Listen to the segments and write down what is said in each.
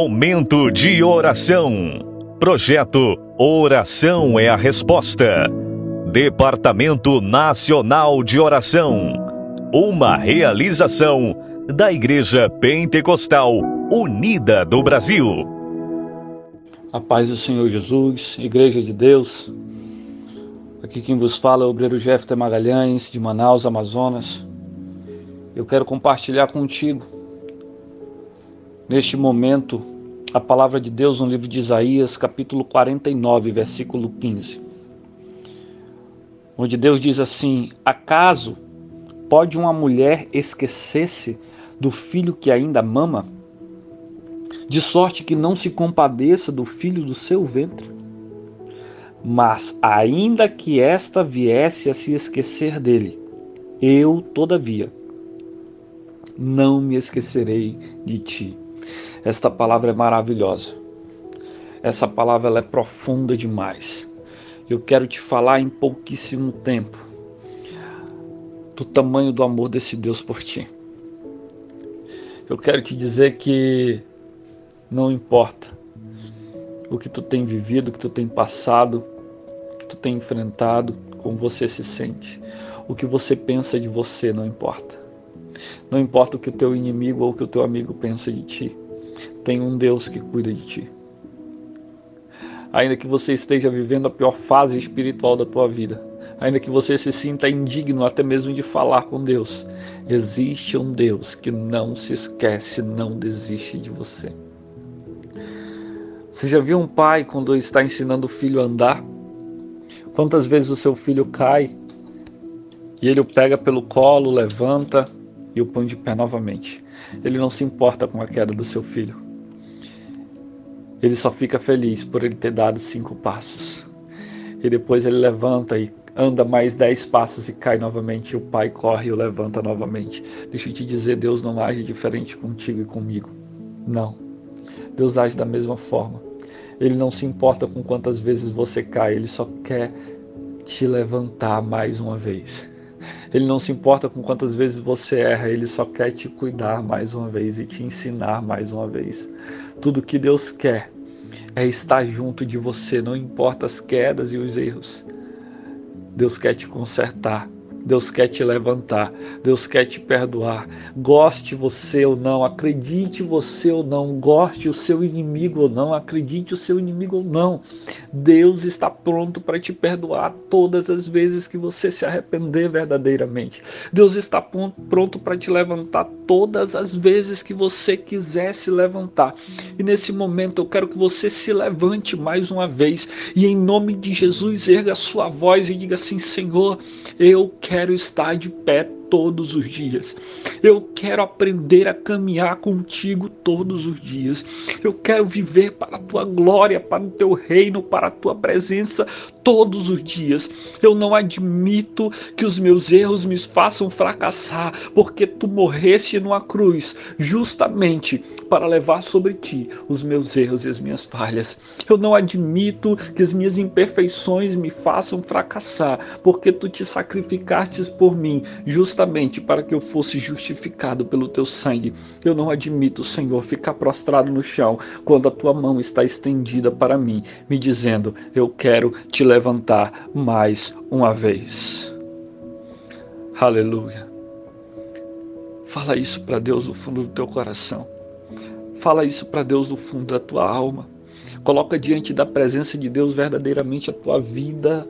Momento de oração. Projeto Oração é a Resposta. Departamento Nacional de Oração. Uma realização da Igreja Pentecostal Unida do Brasil. A paz do Senhor Jesus, Igreja de Deus. Aqui quem vos fala é o obreiro Jefter Magalhães, de Manaus, Amazonas. Eu quero compartilhar contigo, neste momento, a palavra de Deus no livro de Isaías, capítulo 49, versículo 15. Onde Deus diz assim: Acaso pode uma mulher esquecer-se do filho que ainda mama? De sorte que não se compadeça do filho do seu ventre? Mas, ainda que esta viesse a se esquecer dele, eu, todavia, não me esquecerei de ti. Esta palavra é maravilhosa. Essa palavra ela é profunda demais. Eu quero te falar em pouquíssimo tempo do tamanho do amor desse Deus por ti. Eu quero te dizer que não importa o que tu tem vivido, o que tu tem passado, o que tu tem enfrentado, como você se sente, o que você pensa de você não importa. Não importa o que o teu inimigo ou o que o teu amigo pensa de ti. Tem um Deus que cuida de ti. Ainda que você esteja vivendo a pior fase espiritual da tua vida, ainda que você se sinta indigno até mesmo de falar com Deus, existe um Deus que não se esquece, não desiste de você. Você já viu um pai quando está ensinando o filho a andar? Quantas vezes o seu filho cai e ele o pega pelo colo, levanta e o põe de pé novamente? Ele não se importa com a queda do seu filho. Ele só fica feliz por ele ter dado cinco passos. E depois ele levanta e anda mais dez passos e cai novamente. E o pai corre e o levanta novamente. Deixa eu te dizer, Deus não age diferente contigo e comigo. Não. Deus age da mesma forma. Ele não se importa com quantas vezes você cai, ele só quer te levantar mais uma vez. Ele não se importa com quantas vezes você erra, ele só quer te cuidar mais uma vez e te ensinar mais uma vez. Tudo que Deus quer é estar junto de você, não importa as quedas e os erros. Deus quer te consertar. Deus quer te levantar, Deus quer te perdoar. Goste você ou não, acredite você ou não, goste o seu inimigo ou não, acredite o seu inimigo ou não. Deus está pronto para te perdoar todas as vezes que você se arrepender verdadeiramente. Deus está pronto para te levantar todas as vezes que você quiser se levantar. E nesse momento eu quero que você se levante mais uma vez e em nome de Jesus erga a sua voz e diga assim: Senhor, eu quero quero estar de pé todos os dias. Eu quero aprender a caminhar contigo todos os dias. Eu quero viver para a tua glória, para o teu reino, para a tua presença todos os dias. Eu não admito que os meus erros me façam fracassar, porque tu morreste numa cruz justamente para levar sobre ti os meus erros e as minhas falhas. Eu não admito que as minhas imperfeições me façam fracassar, porque tu te sacrificaste por mim justamente justamente para que eu fosse justificado pelo teu sangue. Eu não admito, Senhor, ficar prostrado no chão quando a tua mão está estendida para mim, me dizendo: Eu quero te levantar mais uma vez. Aleluia. Fala isso para Deus no fundo do teu coração. Fala isso para Deus no fundo da tua alma. Coloca diante da presença de Deus verdadeiramente a tua vida,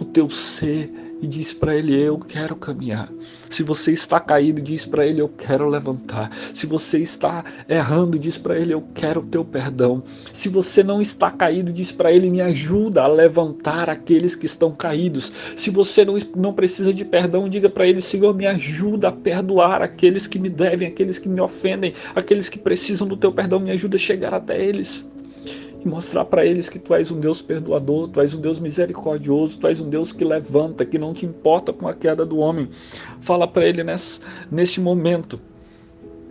o teu ser e diz para ele: Eu quero caminhar. Se você está caído, diz para ele: Eu quero levantar. Se você está errando, diz para ele: Eu quero o teu perdão. Se você não está caído, diz para ele: Me ajuda a levantar aqueles que estão caídos. Se você não, não precisa de perdão, diga para ele: Senhor, me ajuda a perdoar aqueles que me devem, aqueles que me ofendem, aqueles que precisam do teu perdão. Me ajuda a chegar até eles e mostrar para eles que tu és um Deus perdoador, tu és um Deus misericordioso, tu és um Deus que levanta, que não te importa com a queda do homem. Fala para ele nesse, neste momento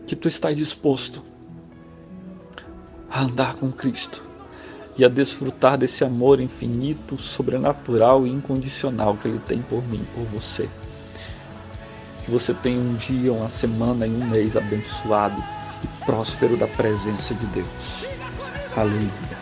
que tu estás disposto a andar com Cristo e a desfrutar desse amor infinito, sobrenatural e incondicional que Ele tem por mim, por você. Que você tenha um dia, uma semana e um mês abençoado e próspero da presença de Deus. Aleluia.